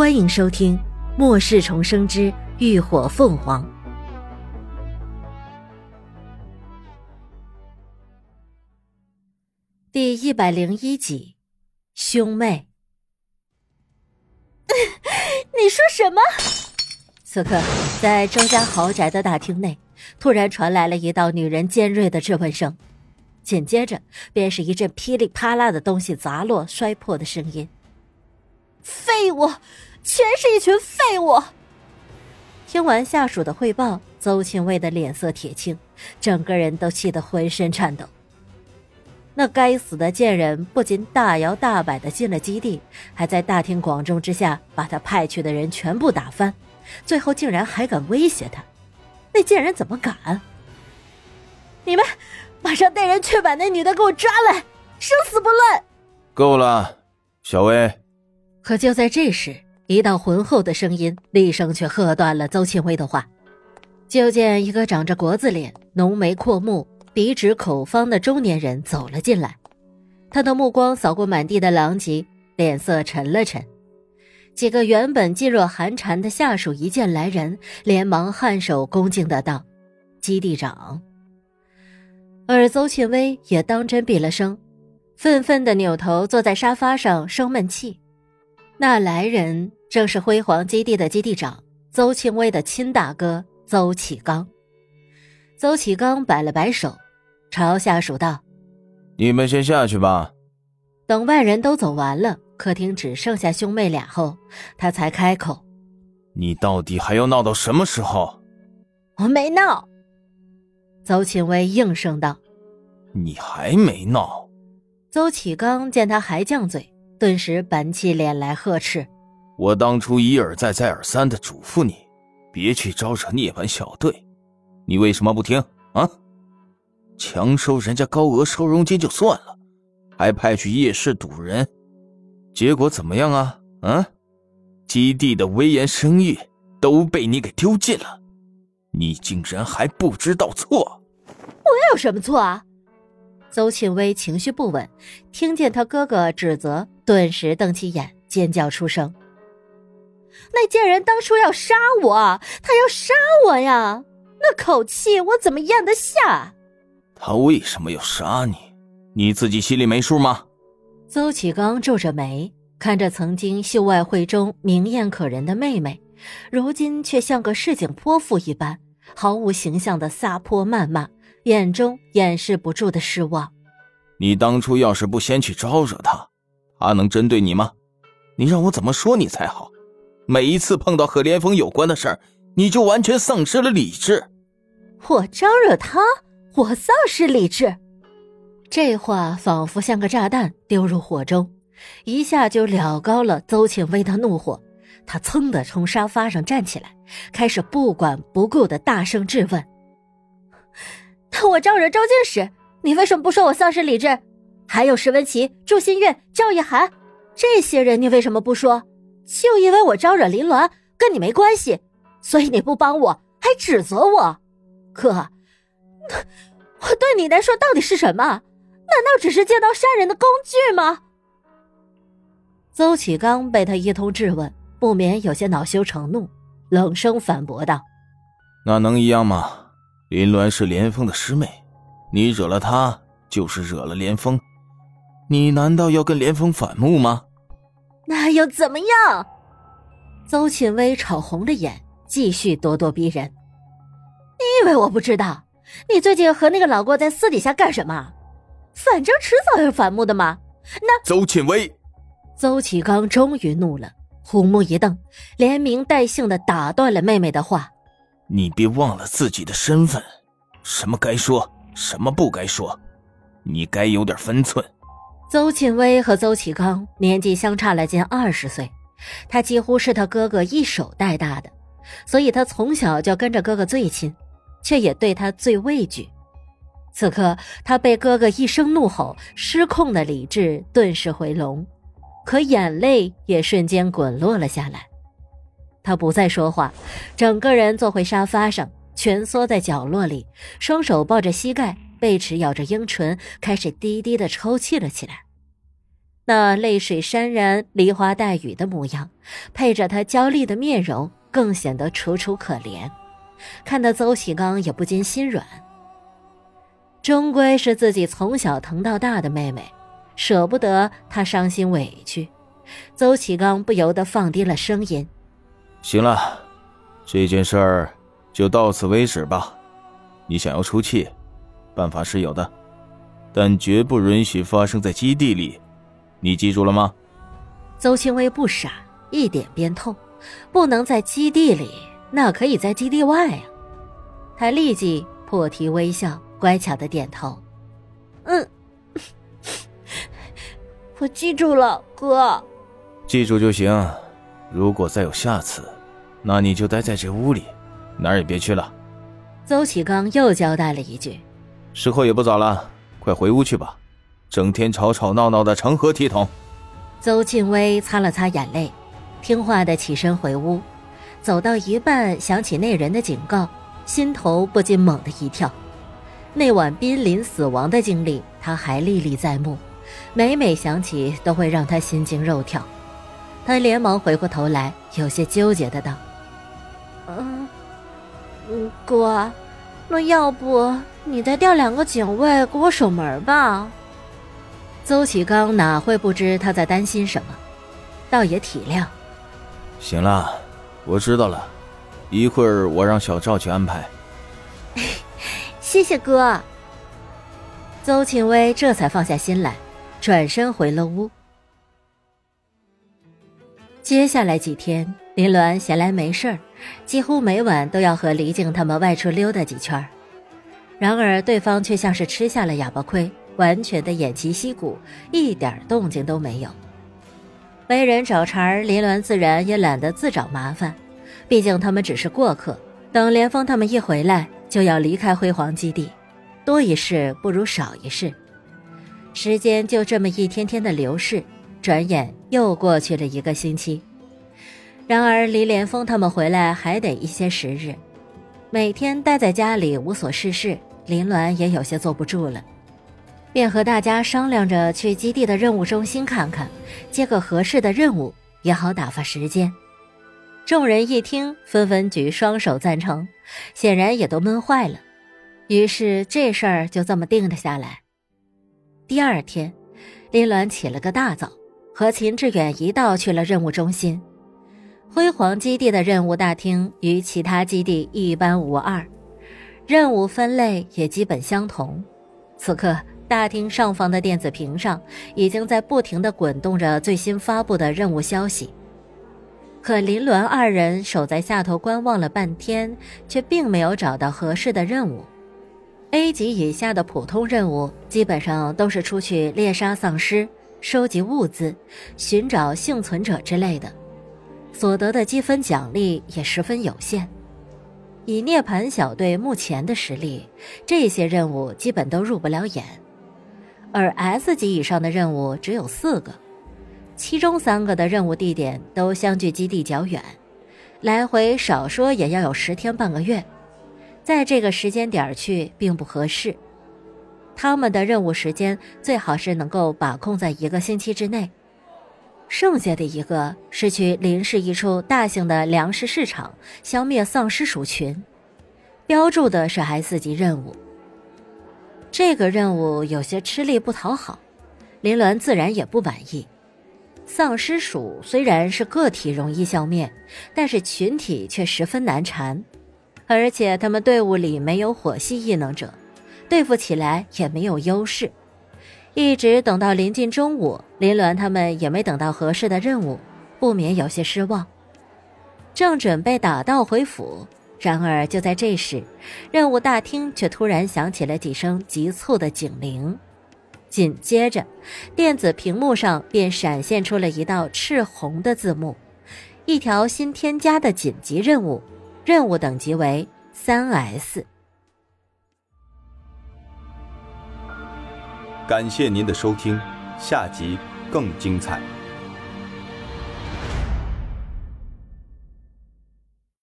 欢迎收听《末世重生之浴火凤凰》第一百零一集，兄妹。你说什么？此刻，在周家豪宅的大厅内，突然传来了一道女人尖锐的质问声，紧接着便是一阵噼里啪啦的东西砸落、摔破的声音。废物，全是一群废物！听完下属的汇报，邹庆卫的脸色铁青，整个人都气得浑身颤抖。那该死的贱人不仅大摇大摆的进了基地，还在大庭广众之下把他派去的人全部打翻，最后竟然还敢威胁他。那贱人怎么敢？你们马上带人去把那女的给我抓来，生死不论！够了，小薇。可就在这时，一道浑厚的声音厉声却喝断了邹庆威的话。就见一个长着国字脸、浓眉阔目、鼻直口方的中年人走了进来，他的目光扫过满地的狼藉，脸色沉了沉。几个原本噤若寒蝉的下属一见来人，连忙颔首恭敬的道：“基地长。”而邹庆威也当真闭了声，愤愤的扭头坐在沙发上生闷气。那来人正是辉煌基地的基地长邹庆威的亲大哥邹启刚。邹启刚摆了摆手，朝下属道：“你们先下去吧。”等外人都走完了，客厅只剩下兄妹俩后，他才开口：“你到底还要闹到什么时候？”“我没闹。”邹庆威应声道：“你还没闹。”邹启刚见他还犟嘴。顿时板起脸来呵斥：“我当初一而再、再而三的嘱咐你，别去招惹涅槃小队，你为什么不听啊？强收人家高额收容金就算了，还派去夜市堵人，结果怎么样啊？啊，基地的威严声誉都被你给丢尽了，你竟然还不知道错？我有什么错啊？”邹庆威情绪不稳，听见他哥哥指责，顿时瞪起眼，尖叫出声：“那贱人当初要杀我，他要杀我呀！那口气我怎么咽得下？他为什么要杀你？你自己心里没数吗？”邹启刚皱着眉，看着曾经秀外慧中、明艳可人的妹妹，如今却像个市井泼妇一般，毫无形象的撒泼谩骂。眼中掩饰不住的失望。你当初要是不先去招惹他，他能针对你吗？你让我怎么说你才好？每一次碰到和连峰有关的事儿，你就完全丧失了理智。我招惹他，我丧失理智？这话仿佛像个炸弹丢入火中，一下就燎高了邹庆威的怒火。他噌的从沙发上站起来，开始不管不顾的大声质问。当我招惹周静时，你为什么不说我丧失理智？还有石文琪、祝新月、赵一涵这些人，你为什么不说？就因为我招惹林鸾跟你没关系，所以你不帮我，还指责我。哥，我对你来说到底是什么？难道只是借刀杀人的工具吗？邹启刚被他一通质问，不免有些恼羞成怒，冷声反驳道：“那能一样吗？”林鸾是连峰的师妹，你惹了她，就是惹了连峰。你难道要跟连峰反目吗？那又怎么样？邹庆威吵红了眼，继续咄咄逼人。你以为我不知道？你最近和那个老郭在私底下干什么？反正迟早要反目的嘛。那邹庆威，邹启刚终于怒了，虎目一瞪，连名带姓的打断了妹妹的话。你别忘了自己的身份，什么该说，什么不该说，你该有点分寸。邹庆威和邹启刚年纪相差了近二十岁，他几乎是他哥哥一手带大的，所以他从小就跟着哥哥最亲，却也对他最畏惧。此刻他被哥哥一声怒吼，失控的理智顿时回笼，可眼泪也瞬间滚落了下来。他不再说话，整个人坐回沙发上，蜷缩在角落里，双手抱着膝盖，贝齿咬着樱唇，开始低低的抽泣了起来。那泪水潸然、梨花带雨的模样，配着他娇丽的面容，更显得楚楚可怜，看得邹启刚也不禁心软。终归是自己从小疼到大的妹妹，舍不得她伤心委屈，邹启刚不由得放低了声音：“行了，这件事儿就到此为止吧。你想要出气，办法是有的，但绝不允许发生在基地里。”你记住了吗？邹清微不傻，一点边痛，不能在基地里，那可以在基地外啊！他立即破涕微笑，乖巧的点头：“嗯，我记住了，哥。记住就行。如果再有下次，那你就待在这屋里，哪儿也别去了。”邹启刚又交代了一句：“时候也不早了，快回屋去吧。”整天吵吵闹闹的，成何体统？邹庆微擦了擦眼泪，听话的起身回屋。走到一半，想起那人的警告，心头不禁猛地一跳。那晚濒临死亡的经历，他还历历在目，每每想起都会让他心惊肉跳。他连忙回过头来，有些纠结的道：“嗯，嗯，哥，那要不你再调两个警卫给我守门吧？”邹启刚哪会不知他在担心什么，倒也体谅。行了，我知道了，一会儿我让小赵去安排。谢谢哥。邹庆威这才放下心来，转身回了屋。接下来几天，林鸾闲来没事儿，几乎每晚都要和黎静他们外出溜达几圈然而对方却像是吃下了哑巴亏。完全的偃旗息鼓，一点动静都没有。没人找茬儿，林鸾自然也懒得自找麻烦。毕竟他们只是过客，等连峰他们一回来，就要离开辉煌基地，多一事不如少一事。时间就这么一天天的流逝，转眼又过去了一个星期。然而离连峰他们回来还得一些时日，每天待在家里无所事事，林鸾也有些坐不住了。便和大家商量着去基地的任务中心看看，接个合适的任务也好打发时间。众人一听，纷纷举双手赞成，显然也都闷坏了。于是这事儿就这么定了下来。第二天，林鸾起了个大早，和秦志远一道去了任务中心。辉煌基地的任务大厅与其他基地一般无二，任务分类也基本相同。此刻。大厅上方的电子屏上，已经在不停地滚动着最新发布的任务消息。可林鸾二人守在下头观望了半天，却并没有找到合适的任务。A 级以下的普通任务，基本上都是出去猎杀丧尸、收集物资、寻找幸存者之类的，所得的积分奖励也十分有限。以涅槃小队目前的实力，这些任务基本都入不了眼。而 S 级以上的任务只有四个，其中三个的任务地点都相距基地较远，来回少说也要有十天半个月，在这个时间点去并不合适。他们的任务时间最好是能够把控在一个星期之内，剩下的一个是去临市一处大型的粮食市场消灭丧尸鼠群，标注的是 S 级任务。这个任务有些吃力不讨好，林鸾自然也不满意。丧尸鼠虽然是个体容易消灭，但是群体却十分难缠，而且他们队伍里没有火系异能者，对付起来也没有优势。一直等到临近中午，林鸾他们也没等到合适的任务，不免有些失望。正准备打道回府。然而，就在这时，任务大厅却突然响起了几声急促的警铃，紧接着，电子屏幕上便闪现出了一道赤红的字幕：一条新添加的紧急任务，任务等级为三 S。感谢您的收听，下集更精彩。